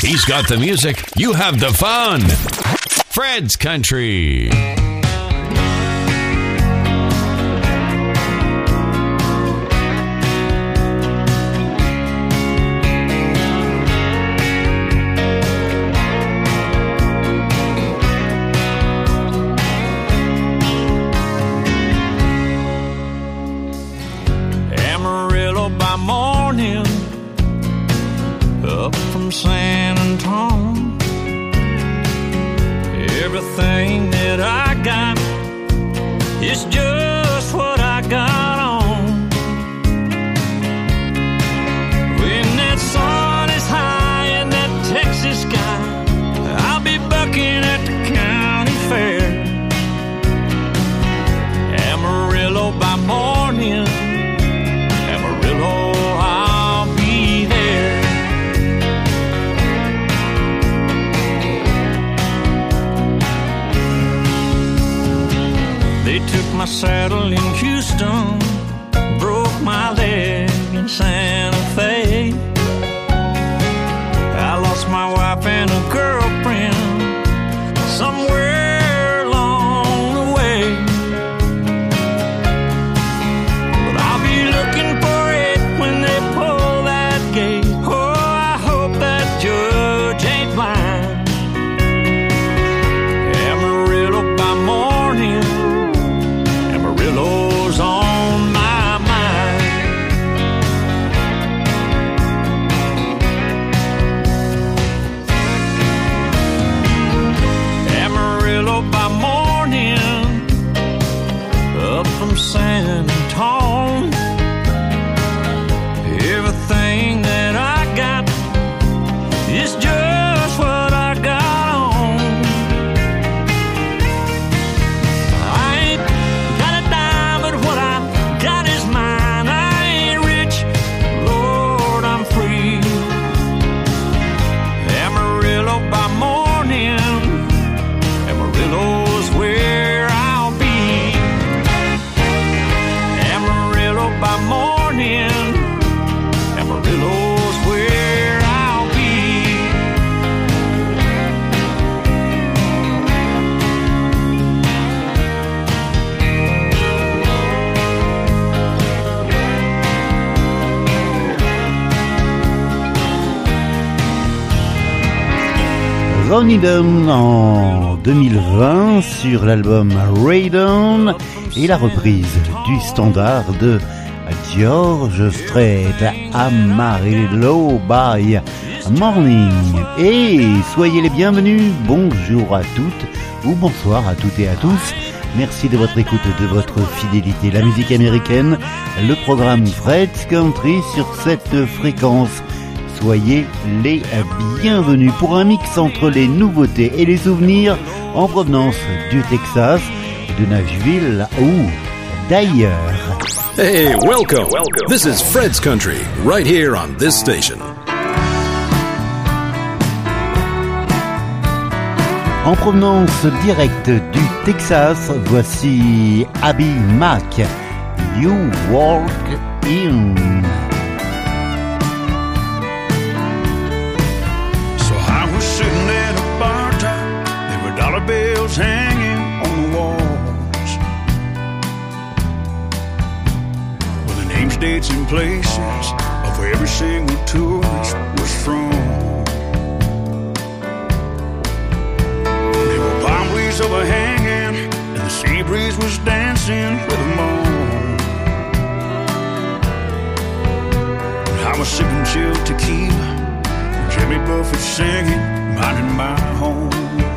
He's got the music, you have the fun. Fred's Country. En 2020 sur l'album Raydon et la reprise du standard de George Strait Amarillo by Morning. Et soyez les bienvenus, bonjour à toutes ou bonsoir à toutes et à tous. Merci de votre écoute de votre fidélité. La musique américaine, le programme Fred's Country sur cette fréquence. Soyez les bienvenus pour un mix entre les nouveautés et les souvenirs en provenance du Texas, de Nashville ou d'ailleurs. Hey, welcome. This is Fred's Country, right here on this station. En provenance directe du Texas, voici Abby Mack. You Walk In. Dollar bills hanging on the walls. With the names, dates, and places of where every single tourist was from. There were palm trees overhanging, and the sea breeze was dancing with them all. I was sipping chilled tequila. Jimmy Buffett singing, minding my home.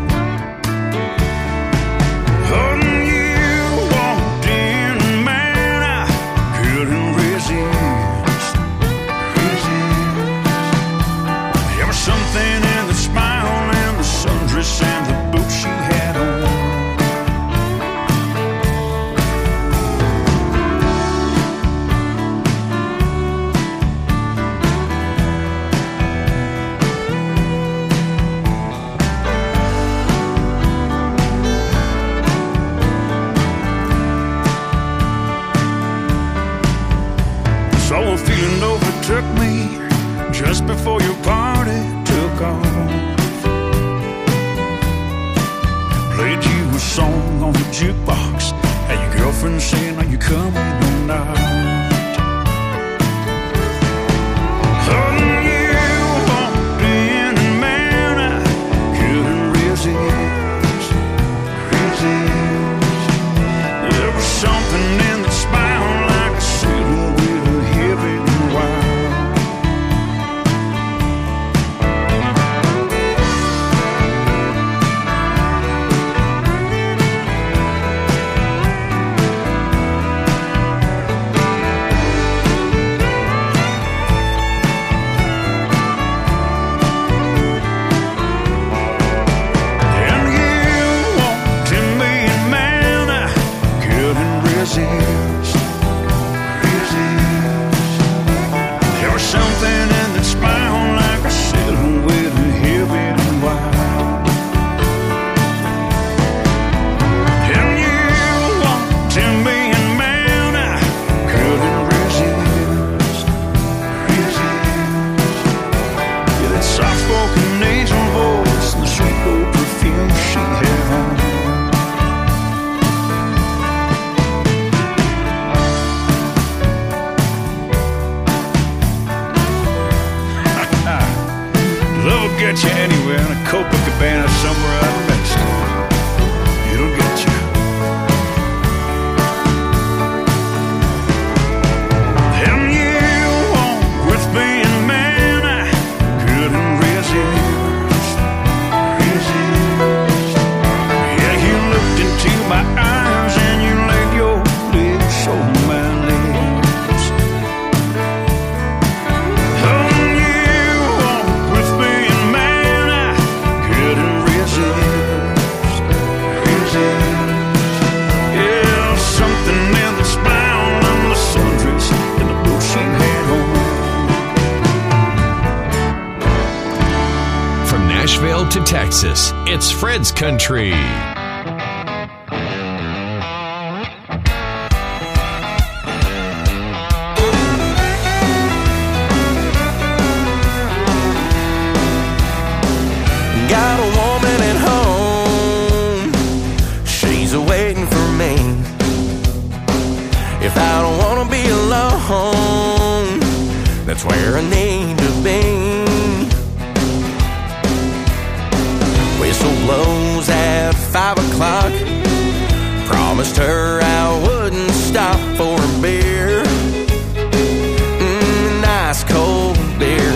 Alone, that's where I need to be. Whistle blows at five o'clock. Promised her I wouldn't stop for a beer. Mm, nice cold beer.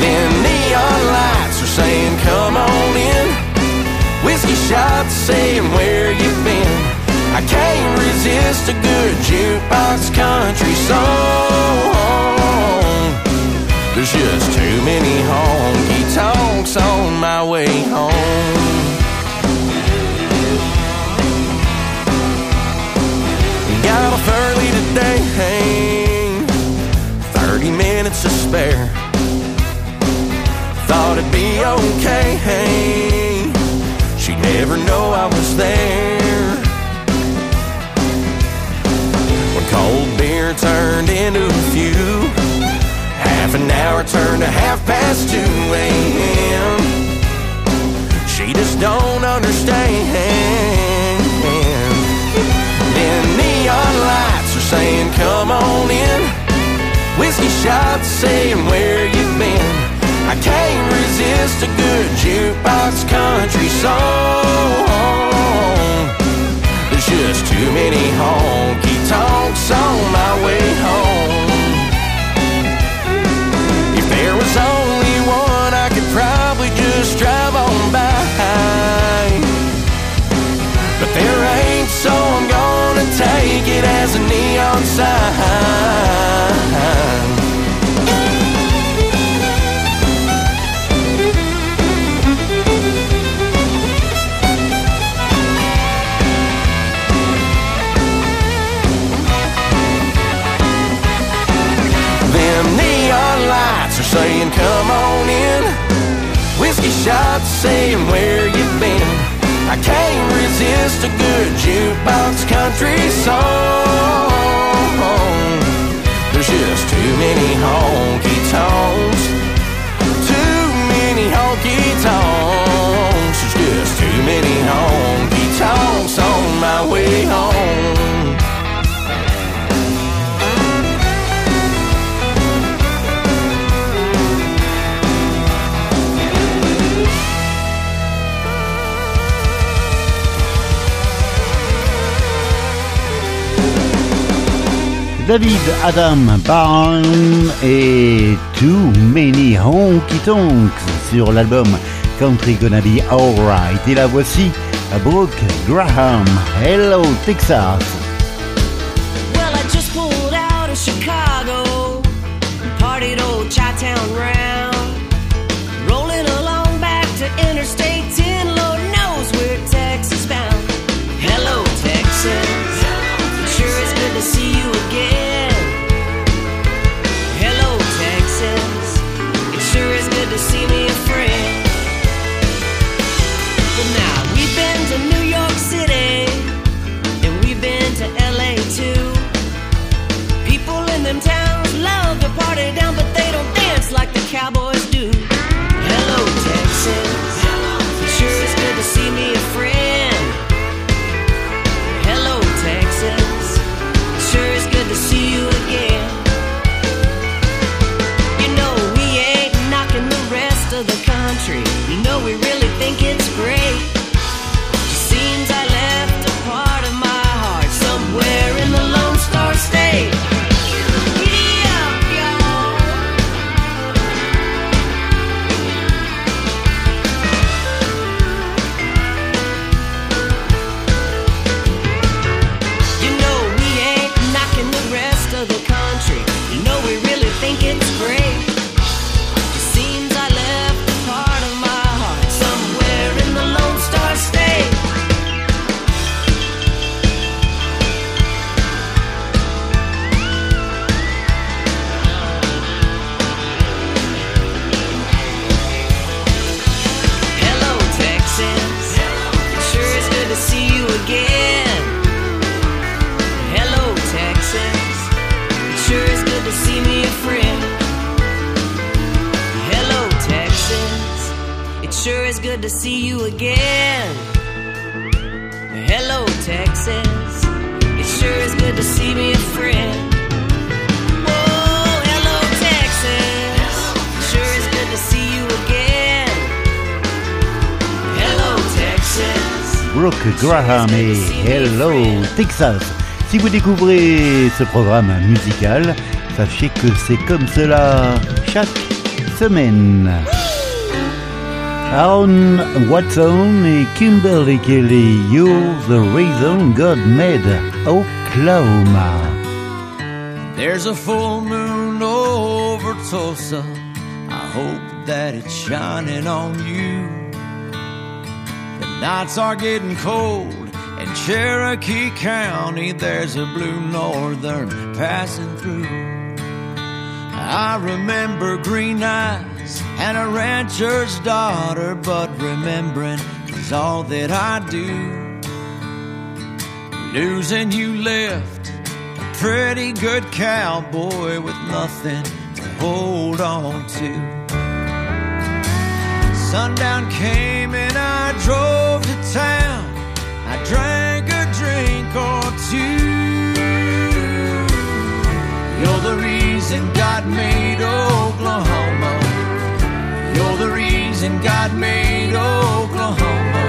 Then neon lights are saying, come on in. Whiskey shots saying, where you been? I can't resist a good jukebox country song. There's just too many honky tonks on my way home. Got off early today, 30 minutes to spare. Thought it'd be okay. She'd never know I was there. When cold beer turned into a few, hour turned to half past 2 a.m. She just don't understand. Then neon lights are saying, come on in. Whiskey shots saying, where you been? I can't resist a good jukebox country song. There's just too many honky tonks on my way home. There was only one, I could probably just drive on by. But there ain't, so I'm gonna take it as a neon sign. shots saying where you've been. I can't resist a good jukebox country song. There's just too many honky tonks. Too many honky tonks. There's just too many honky tonks on my way home. David Adam Barn et Too Many Honky Tonks sur l'album Country Gonna Be Alright. Et la voici, Brooke Graham, Hello Texas. Dance Et Hello Texas. Si vous découvrez ce programme musical, sachez que c'est comme cela chaque semaine. Aaron Watson et Kimberly Kelly, You're the Reason God Made Oklahoma. There's a full moon over Tulsa. I hope that it's shining on you. The nights are getting cold. In Cherokee County, there's a blue northern passing through. I remember green eyes and a rancher's daughter, but remembering is all that I do. Losing you left a pretty good cowboy with nothing to hold on to. Sundown came and I drove to town. I drank a drink or two. You're the reason God made Oklahoma. You're the reason God made Oklahoma.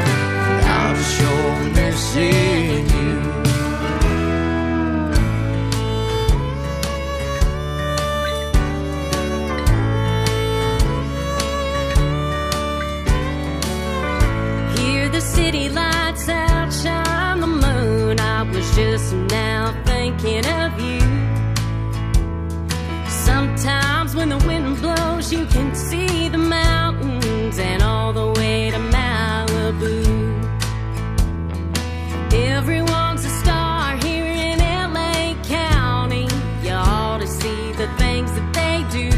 I'm sure missing you. Hear the city lights outshine just now thinking of you. Sometimes when the wind blows, you can see the mountains and all the way to Malibu. Everyone's a star here in LA County. You ought to see the things that they do.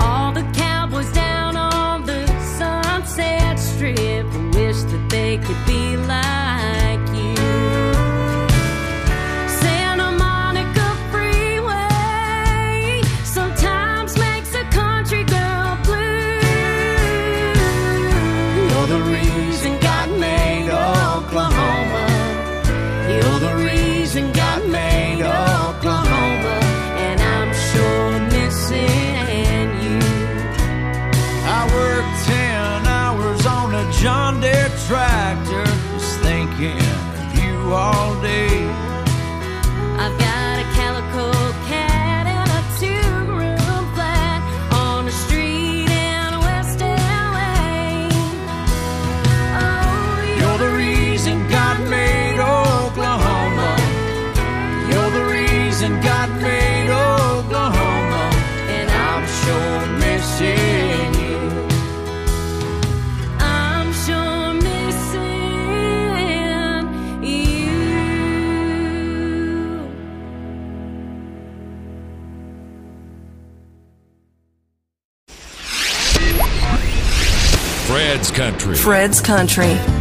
All the cowboys down on the sunset strip wish that they could be Country. Fred's Country.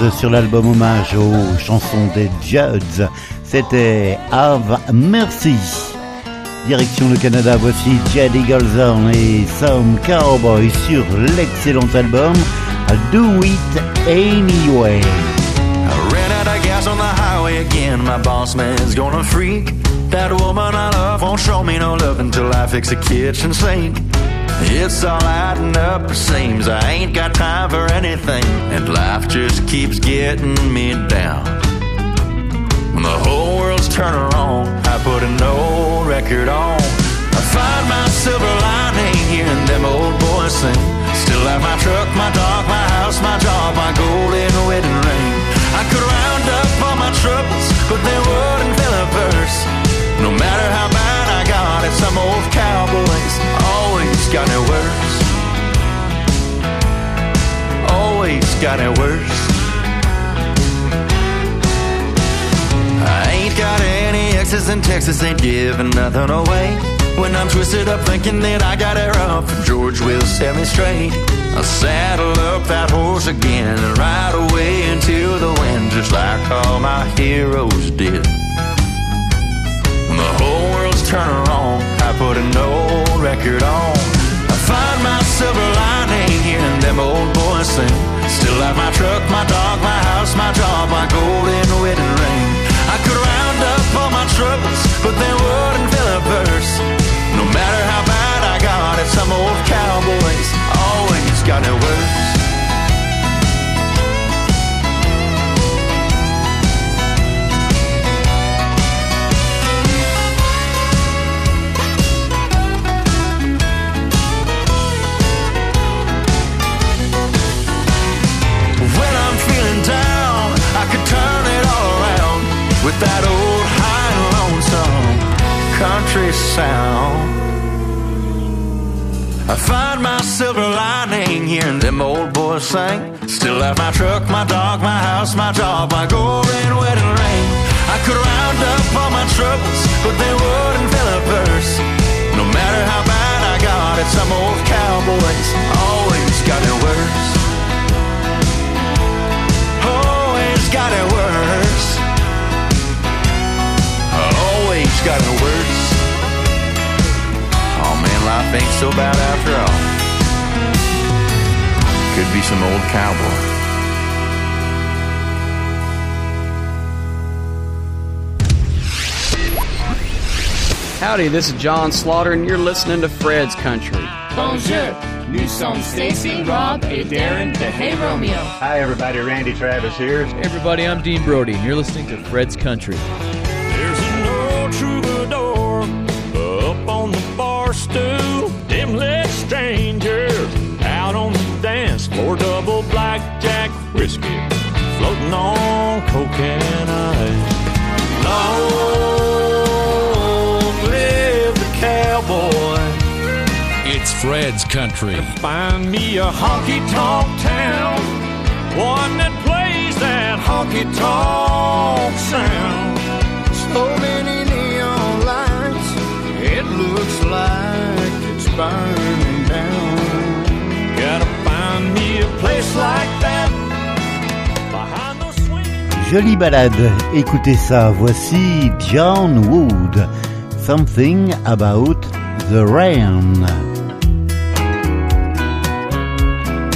Rimes sur l'album hommage aux chansons des Judds. C'était Have Mercy. Direction le Canada, voici Jaddy Golzon et Some Cowboy sur l'excellent album Do It Anyway. I ran out of gas on the highway again. My boss man's gonna freak. That woman I love won't show me no love until I fix the kitchen sink. It's all adding up, it seems I ain't got time for anything, and life just keeps getting me down. When the whole world's turning wrong, I put an old record on. I find my silver lining hearing them old boys sing. Still have my truck, my dog, my house, my job, my golden wedding ring. I could round up all my troubles, but they wouldn't fill a verse. No matter how bad I got it, some old always got it worse. Always got it worse. I ain't got any exes in Texas, ain't giving nothing away. When I'm twisted up thinking that I got it rough, George will set me straight. I'll saddle up that horse again and ride away into the wind, just like all my heroes did. When the whole world's turning wrong, I put an old record on. My silver lining hearing them old boys sing. Still have my truck, my dog, my house, my job, my golden wedding ring. I could round up all my troubles, but they wouldn't fill a verse. No matter how bad I got it, some old cowboys always got it worse. With that old high lonesome country sound. I find my silver lining hearing them old boys sing. Still have my truck, my dog, my house, my job, my golden wedding ring. I could round up all my troubles, but they wouldn't fill a purse. No matter how bad I got it, some old cowboys always got it worse. Always got it worse. Always got it worse. Oh man, life ain't so bad after all. Could be some old cowboy. Howdy, this is John Slaughter, and you're listening to Fred's Country. Bonjour. Nous sommes Stacy, Rob, et Darren de Hey Romeo. Hi, everybody. Randy Travis here. Everybody, I'm Dean Brody, and you're listening to Fred's Country. An up on the bar stool. Them lit strangers out on the dance floor. Double blackjack whiskey floating on coke and ice. Long live the cowboy. It's Fred's Country. Find me a honky tonk town, one that plays that honky tonk sound. So many it looks like it's burning down. Gotta find me a place like that. Behind those swing. Jolie balade, écoutez ça, voici John Wood, Something About the Rain.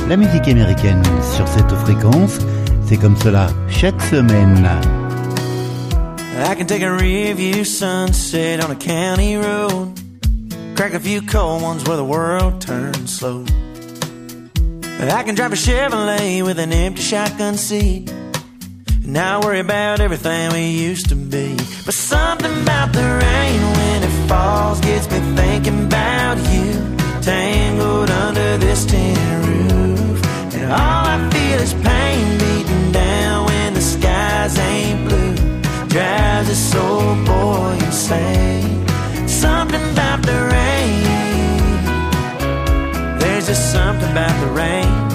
La musique américaine sur cette fréquence, c'est comme cela chaque semaine. I can take a review sunset on a county road. Crack a few cold ones where the world turns slow. I can drive a Chevrolet with an empty shotgun seat. And not worry about everything we used to be. But something about the rain when it falls gets me thinking about you. Tangled under this tin roof. And all I feel is pain beating down when the skies ain't blue. Drives this old boy insane. Something about the rain. There's just something about the rain.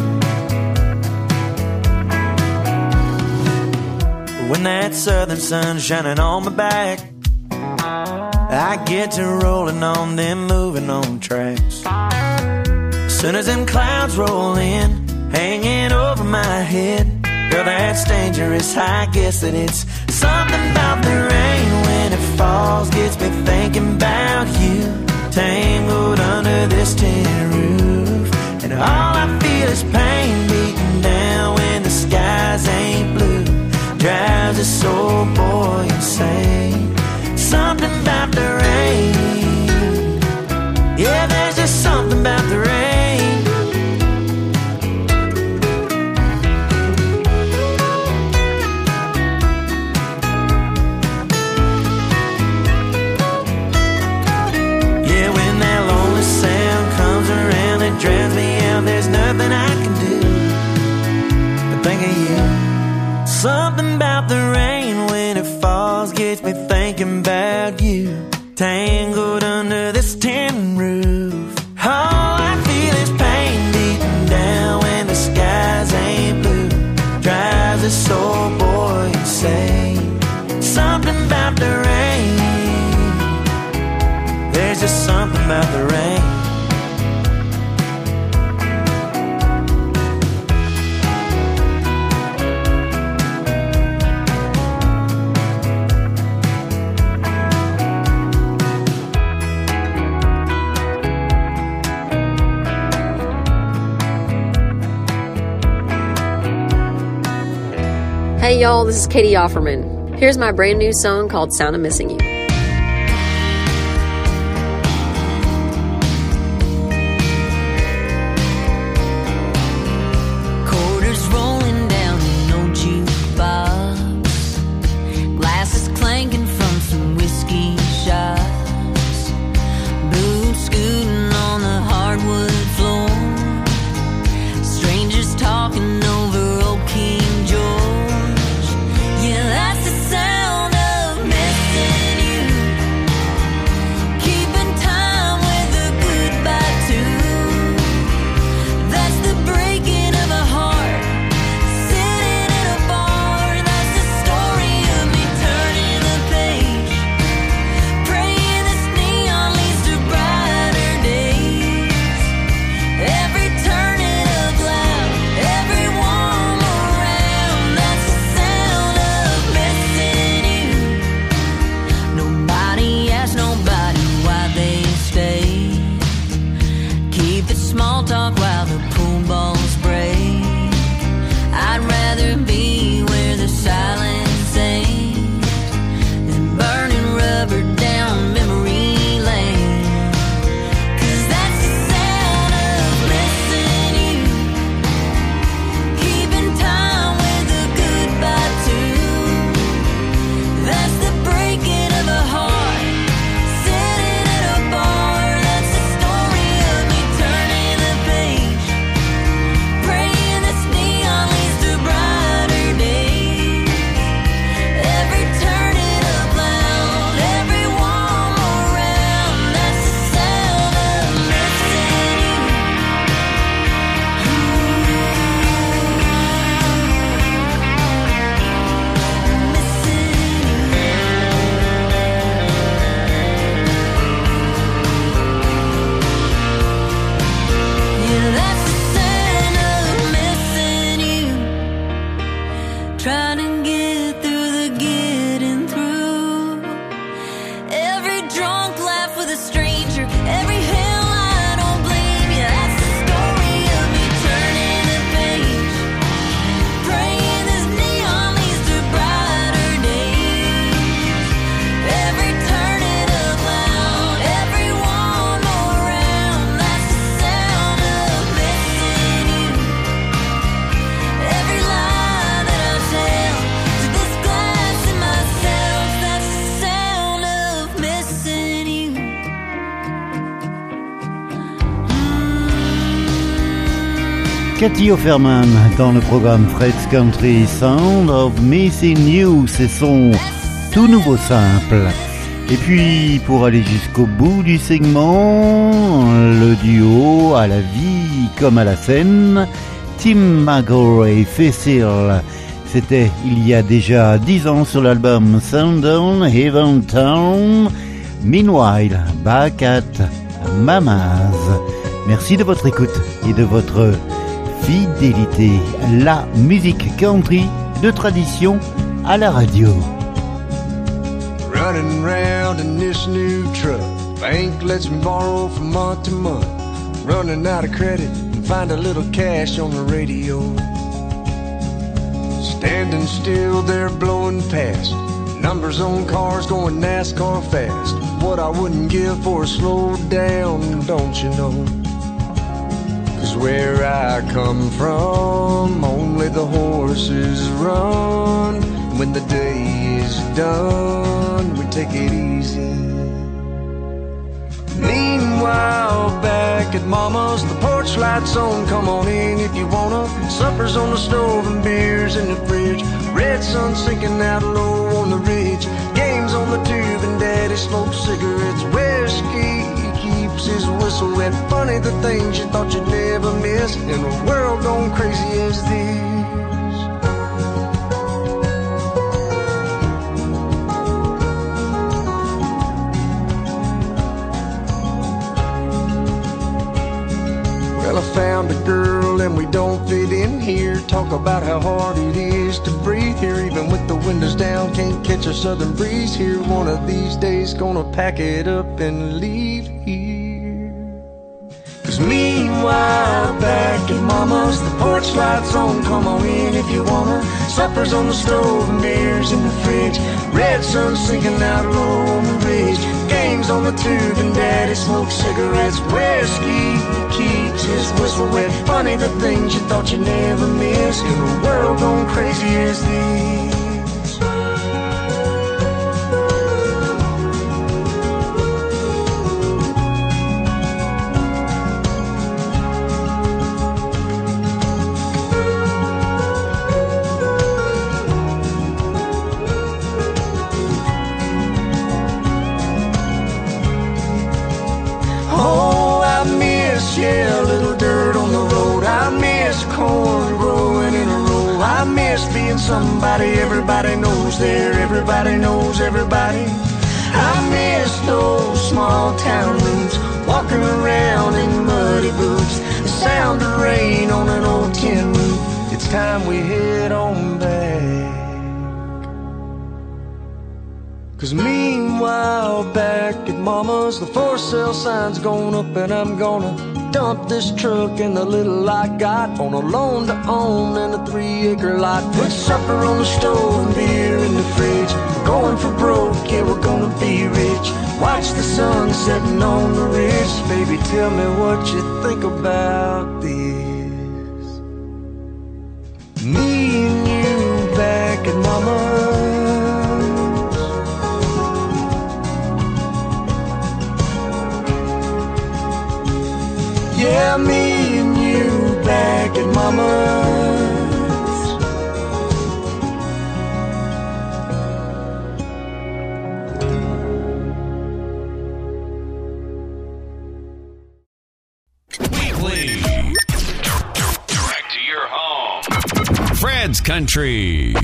When that southern sun's shining on my back, I get to rolling on them moving on tracks. Soon as them clouds roll in, hanging over my head, girl, that's dangerous. I guess that it's something about the rain when it falls, gets me thinking about you, tangled under this tin roof. And all I feel is pain beating down when the skies ain't blue. Drives this old boy insane. Something about the rain. Yeah, there's just something about the rain. Something about the rain when it falls gets me thinking about you. Tangled y'all, this is Catie Offerman. Here's my brand new song called Sound of Missing You. small talk while the Cathy Offerman dans le programme Fred's Country Sound of Missing You, c'est son tout nouveau simple. Et puis pour aller jusqu'au bout du segment, le duo à la vie comme à la scène, Tim McGraw Facil. C'était il y a déjà dix ans sur l'album Sundown Heaven Town. Meanwhile, back at Mama's. Merci de votre écoute et de votre fidélité. La musique country de tradition à la radio. Running round in this new truck. Bank lets me borrow from month to month. Running out of credit and find a little cash on the radio. Standing still there blowing past. Numbers on cars going NASCAR fast. What I wouldn't give for a slow down, don't you know? Where I come from, only the horses run. When the day is done, we take it easy. Meanwhile, back at Mama's, the porch lights on. Come on in if you wanna. Supper's on the stove and beers in the fridge. Red sun sinking out low on the ridge. Games on the tube and Daddy smokes cigarettes. Whistle wet. Funny the things you thought you'd never miss in a world gone crazy as this. Well, I found a girl and we don't fit in here. Talk about how hard it is to breathe here, even with the windows down. Can't catch a southern breeze here. One of these days, gonna pack it up and leave here. Cause meanwhile, back at Mama's, the porch lights on. Come on in if you wanna. Supper's on the stove and beers in the fridge. Red sun sinking out low on the ridge. Games on the tube and Daddy smokes cigarettes. Whiskey keeps his whistle wet. Funny the things you thought you'd never miss in a world gone crazy as this. Somebody everybody knows there. Everybody knows everybody. I miss those small town rooms. Walking around in muddy boots. The sound of rain on an old tin roof. It's time we head on back. Cause meanwhile, back at Mama's, the for sale sign's going up, and I'm gonna dump this truck and the little I got on a loan to own and a three acre lot. Put supper on the stove and beer in the fridge. Going for broke, yeah, we're gonna be rich. Watch the sun setting on the ridge. Baby, tell me what you think about this. Me and you back at Mama's. Yeah, me and you back at Mama's. Weekly. Direct to your home. Fred's Country.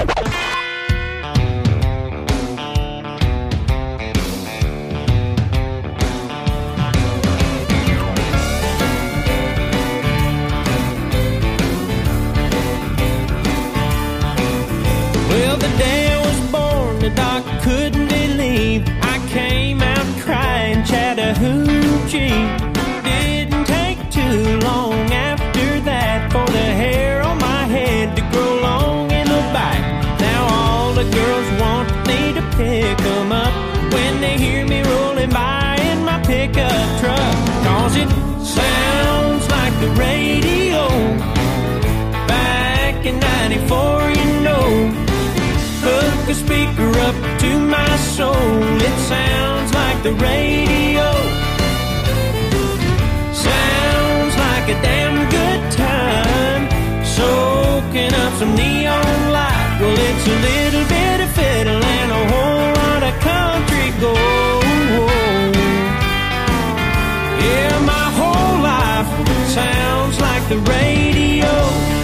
94, you know. Hook the speaker up to my soul, it sounds like the radio. Sounds like a damn good time, soaking up some neon light. Well, it's a little bit of fiddle and a whole lot of country gold. Yeah, my whole life sounds like the radio.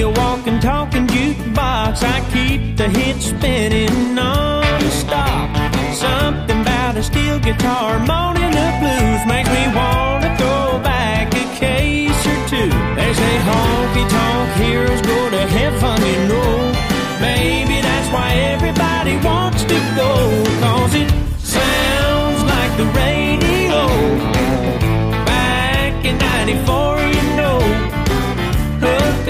A walking, talking jukebox. I keep the hits spinning non-stop. Something about a steel guitar, moaning the blues makes me wanna go back a case or two. They say honky tonk heroes go to heaven, you know. Maybe that's why everybody wants to go, cause it sounds like the radio. Back in 94, you know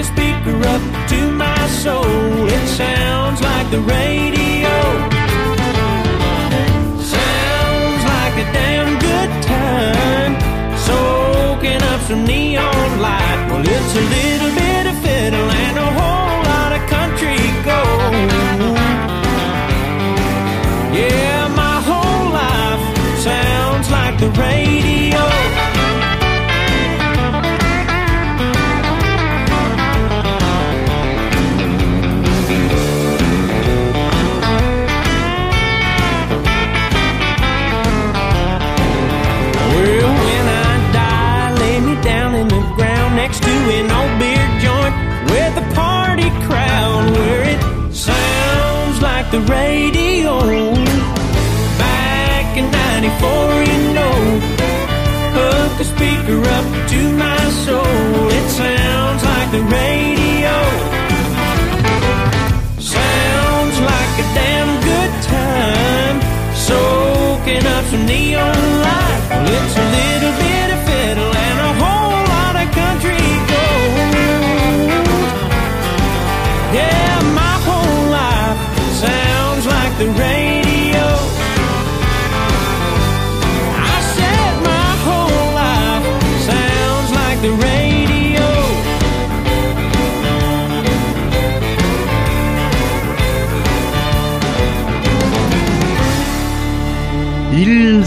a speaker up to my soul. It sounds like the radio. Sounds like a damn good time. Soaking up some neon light. Well, it's a little bit the radio. Back in 94, you know, hook a speaker up to my soul. It sounds like the radio. Sounds like a damn good time. Soaking up some neon light. Well, it's a little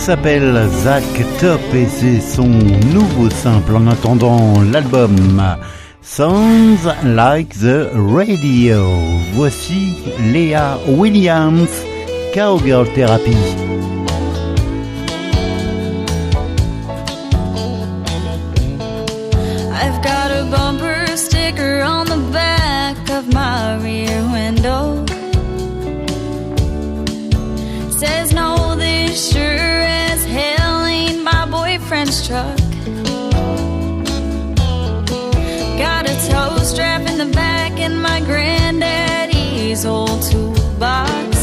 s'appelle Zach Top et c'est son nouveau simple en attendant l'album Sounds Like the Radio. Voici Léa Williams, Cowgirl Therapy. Sticker on the back of my rear and my granddaddy's old toolbox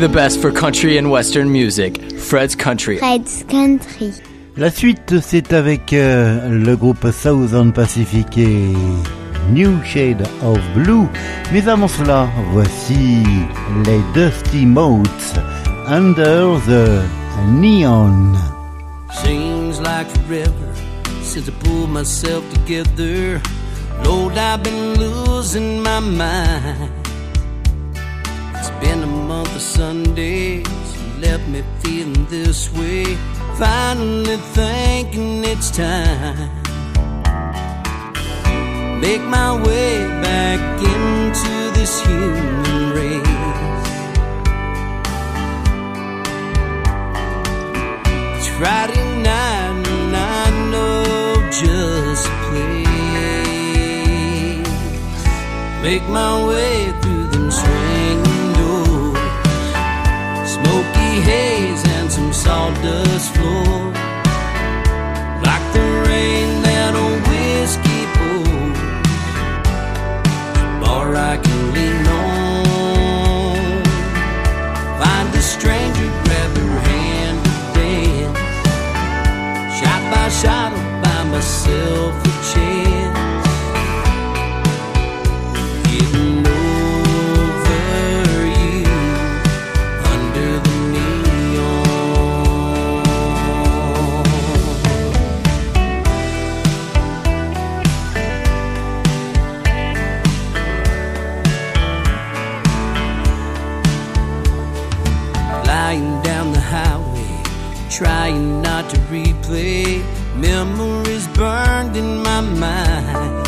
the best for country and western music. Fred's Country. Fred's Country. La suite, c'est avec euh, le groupe Southern Pacific et New Shade of Blue. Mais avant cela, voici les Dusty Motes Under the Neon. Seems like forever since I pulled myself together. Lord, I've been losing my mind. Been a month of Sundays, left me feeling this way. Finally thinking it's time. Make my way back into this human race. It's Friday night and I know just a place. Make my way Haze and some sawdust floor. Like the rain that a whiskey pours. Bar I can lean on. Find a stranger, grab her hand to dance. Shot by shot, I'll buy myself to replay memories burned in my mind.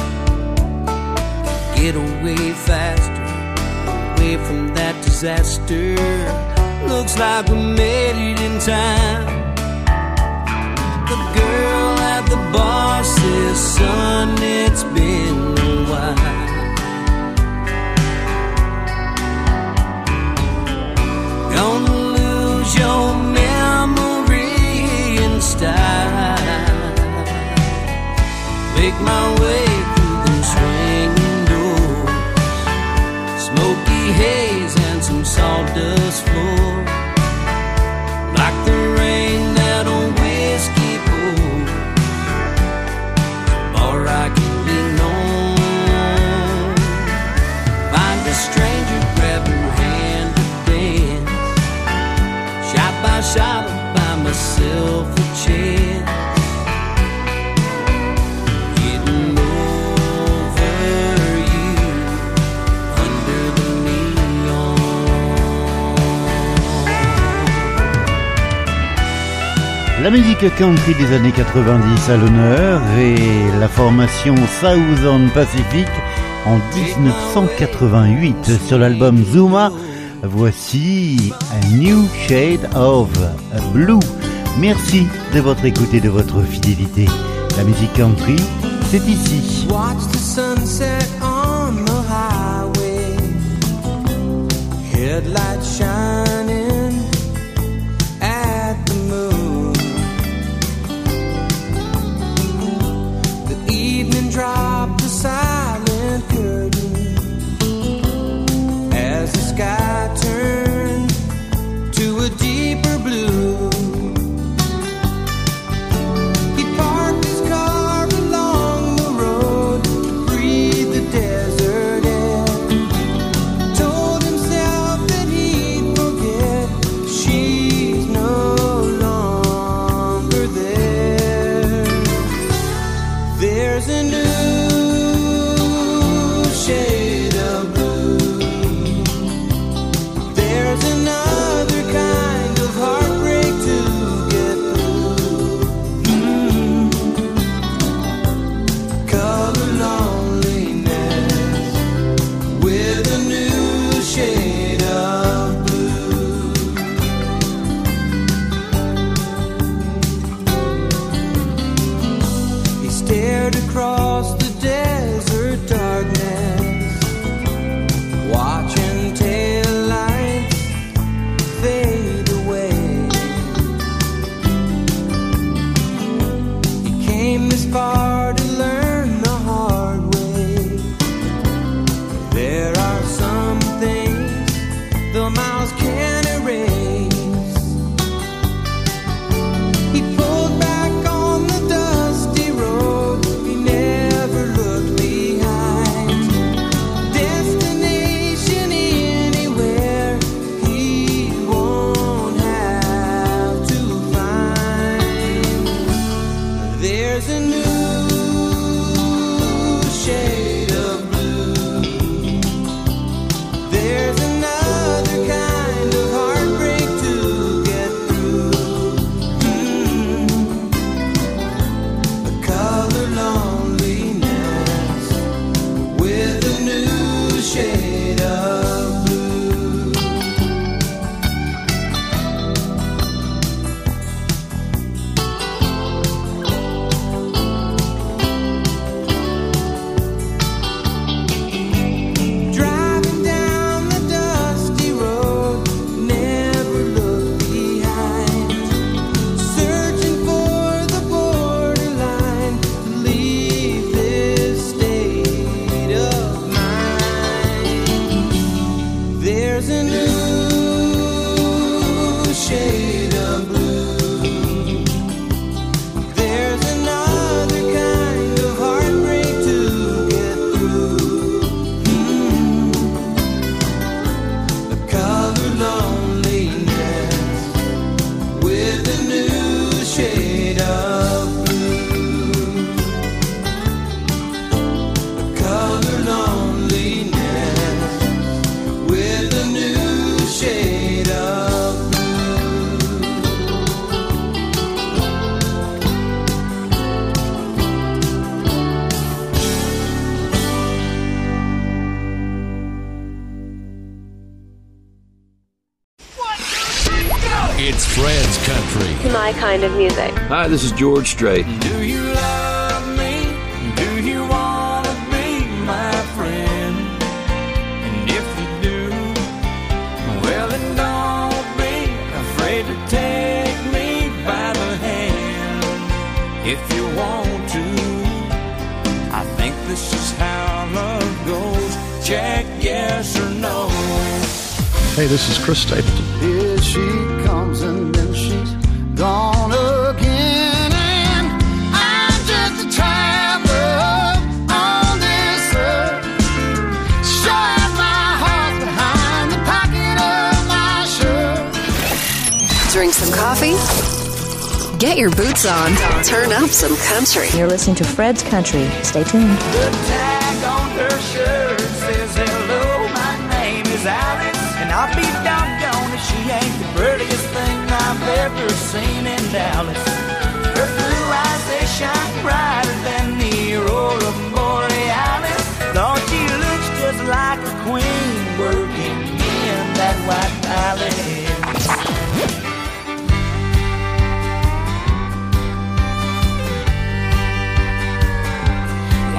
Get away faster, away from that disaster. Looks like we made it in time. The girl at the bar says, Son, it's country des années 90 à l'honneur et la formation Southern Pacific en 1988 sur l'album Zuma. Voici A New Shade of Blue. Merci de votre écoute et de votre fidélité. La musique country, c'est ici. Watch the sunset on the highway. Headlights shining as the sky turned to a deeper blue. Kind of music. Hi, this is George Strait. Do you love me? Do you want to be my friend? And if you do, well, then don't be afraid to take me by the hand. If you want to, I think this is how love goes. Check yes or no. Hey, this is Chris Stapleton. Get your boots on. Turn up some country. You're listening to Fred's Country. Stay tuned. The tag on her shirt says hello, my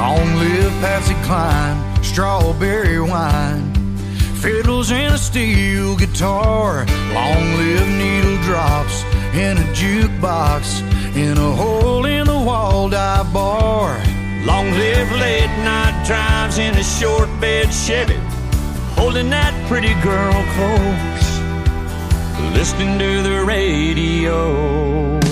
Long live Patsy Cline, strawberry wine, fiddles and a steel guitar. Long live needle drops in a jukebox, in a hole in the wall dive bar. Long live late night drives in a short bed Chevy, holding that pretty girl close, listening to the radio.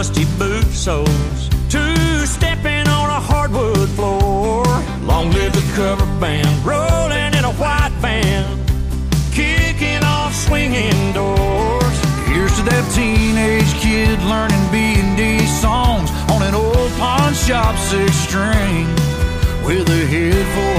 Dusty boot soles, two stepping on a hardwood floor. Long live the cover band, rolling in a white van, kicking off swinging doors. Here's to that teenage kid learning B&D songs on an old pawn shop six string with a head full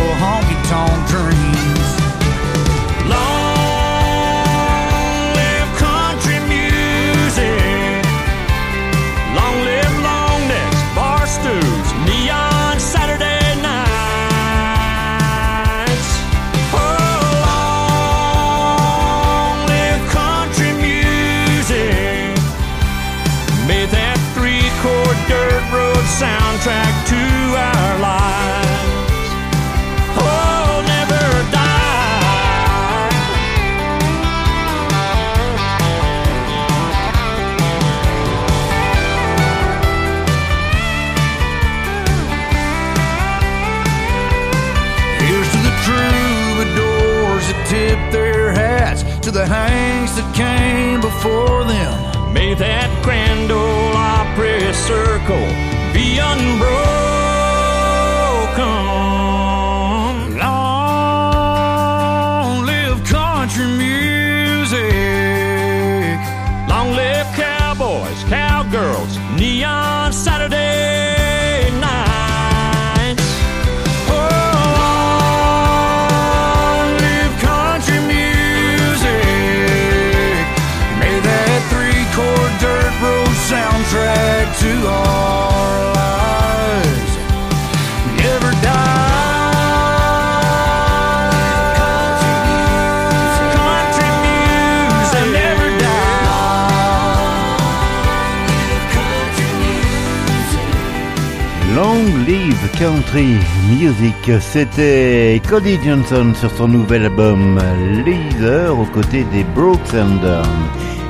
C'était Cody Johnson sur son nouvel album Leader aux côtés des Brooks and Dunn.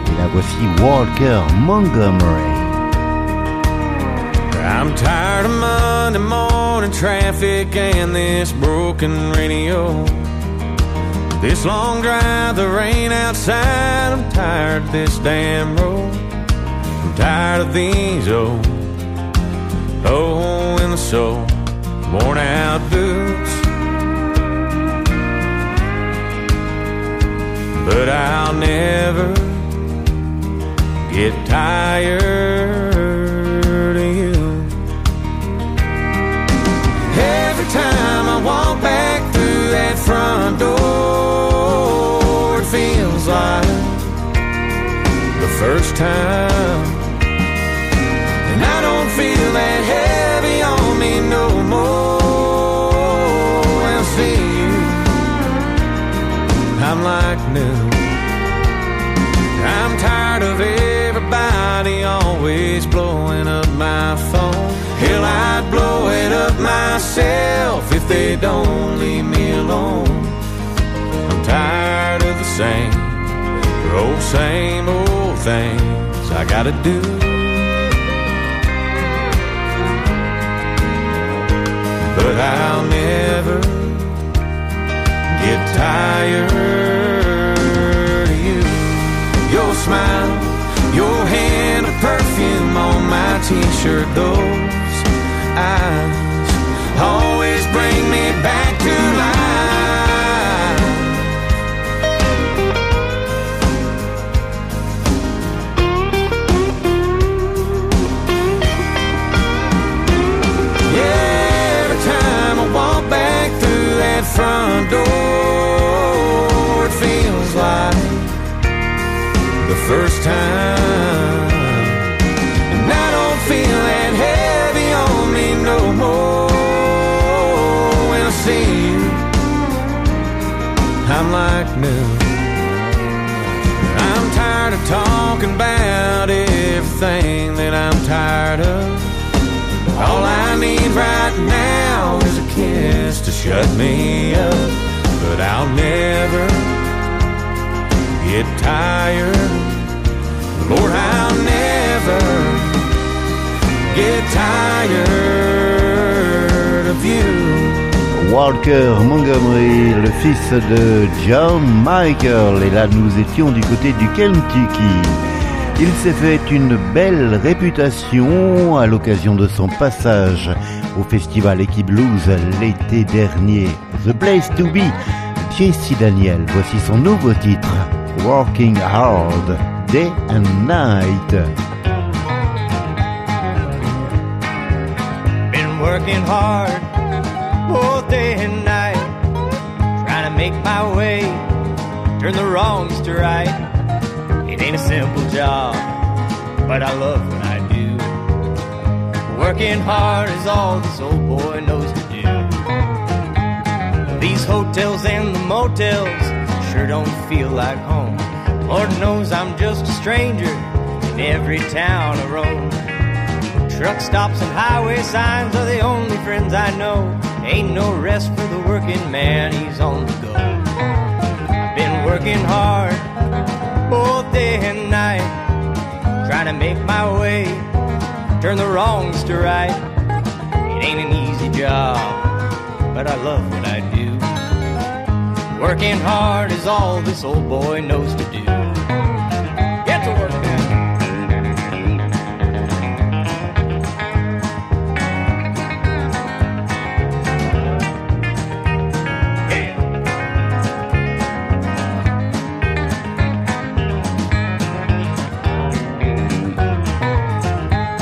Et la voici Walker Montgomery. I'm tired of Monday morning traffic and this broken radio. This long drive, the rain outside. I'm tired of this damn road. I'm tired of these old, oh, in the soul, worn out boots. But I'll never get tired of you. Every time I walk back through that front door, it feels like the first time. Myself if they don't leave me alone. I'm tired of the same, old same old things I gotta do. But I'll never get tired of you. Your smile, your hand of perfume on my t-shirt, those eyes first time. And I don't feel that heavy on me no more when I see you. I'm like new. I'm tired of talking about everything that I'm tired of. All I need right now is a kiss to shut me up. But I'll never get tired. I'll never get tired of you. Walker Montgomery, le fils de John Michael. Et là, nous étions du côté du Kentucky. Il s'est fait une belle réputation à l'occasion de son passage au festival Equi Blues l'été dernier. The Place to Be, Jesse Daniel. Voici son nouveau titre, Working Hard, Day and Night. Been working hard both day and night, trying to make my way, turn the wrongs to right. It ain't a simple job, but I love what I do. Working hard is all this old boy knows to do. These hotels and the motels sure don't feel like home. Lord knows I'm just a stranger in every town I roam. Truck stops and highway signs are the only friends I know. Ain't no rest for the working man, he's on the go. I've been working hard both day and night, trying to make my way, turn the wrongs to right. It ain't an easy job, but I love what I do. Working hard is all this old boy knows to do. Get to work now.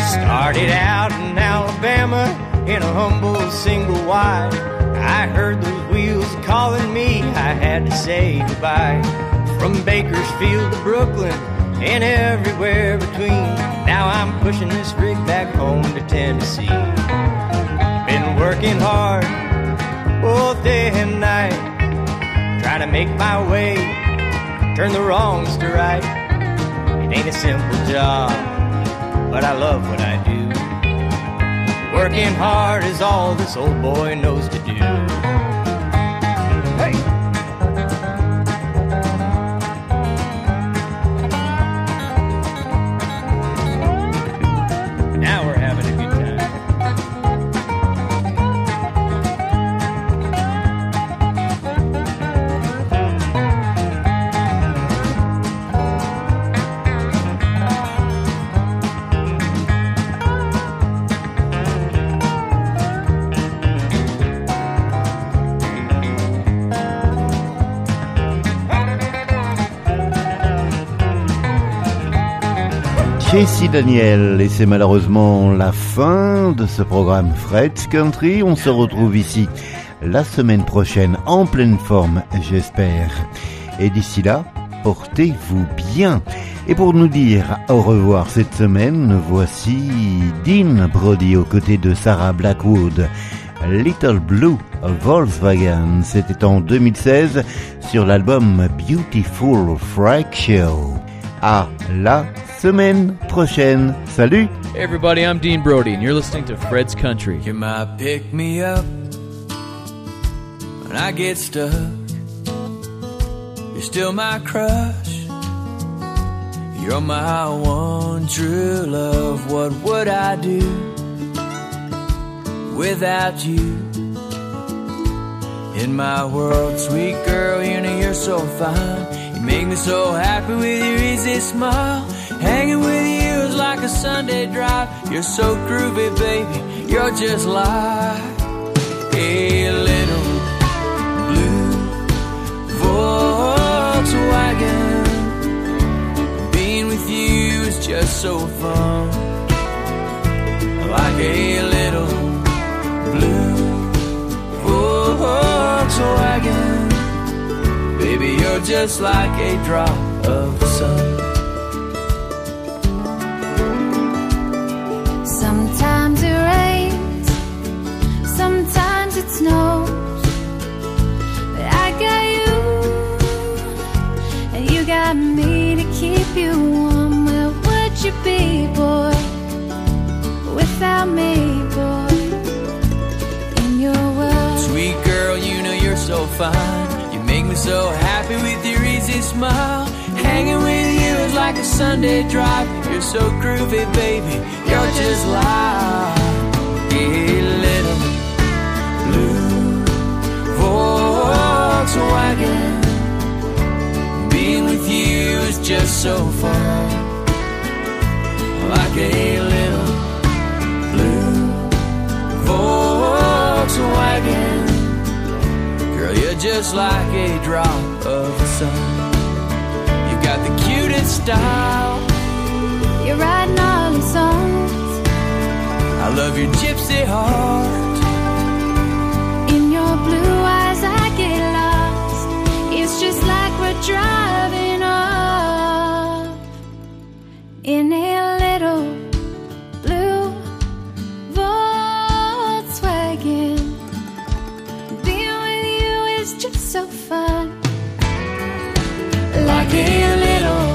Started out in Alabama in a humble single wide. I heard those wheels calling me, I had to say goodbye. From Bakersfield to Brooklyn and everywhere between. Now I'm pushing this rig back home to Tennessee. Been working hard both day and night, trying to make my way, turn the wrongs to right. It ain't a simple job, but I love what I do. Working hard is all this old boy knows to do. Casey Daniel et c'est malheureusement la fin de ce programme Fred's Country. On se retrouve ici la semaine prochaine en pleine forme, j'espère. Et d'ici là, portez-vous bien. Et pour nous dire au revoir cette semaine, voici Dean Brody aux côtés de Sarah Blackwood. Little Blue Volkswagen, c'était en 2016 sur l'album Beautiful Show. À la semaine prochaine. Salut Hey everybody, I'm Dean Brody, and you're listening to Fred's Country. You might pick me up when I get stuck. You're still my crush. You're my one true love. What would I do without you? In my world, sweet girl, you know you're so fine. You make me so happy with your easy smile. Hanging with you is like a Sunday drive. You're so groovy, baby. You're just like a little blue Volkswagen. Being with you is just so fun. Like a little blue Volkswagen. Baby, you're just like a drop of the sun. Snows. But I got you, and you got me to keep you warm. Where would you be, boy, without me, boy? In your world, Sweet girl, you know you're so fine. You make me so happy with your easy smile. Hanging with you is like a Sunday drive. You're so groovy, baby. You're just like Volkswagen. Being with you is just so fun. Like a little blue Volkswagen. Girl, you're just like a drop of the sun. You got the cutest style. you're writing all the songs. I love your gypsy heart. In a little blue Volkswagen. Being with you is just so fun. Like a little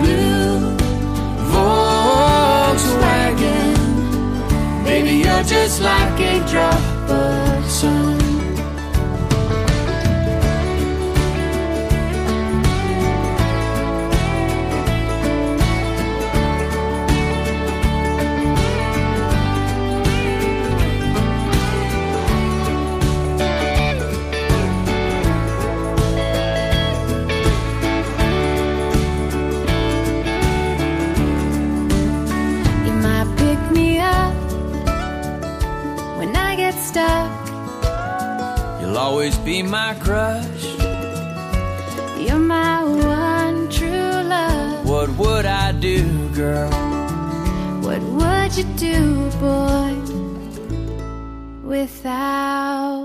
Blue Volkswagen. Baby, you're just like a drop of sun. Always be my crush. You're my one true love. What would I do, girl? What would you do, boy, without?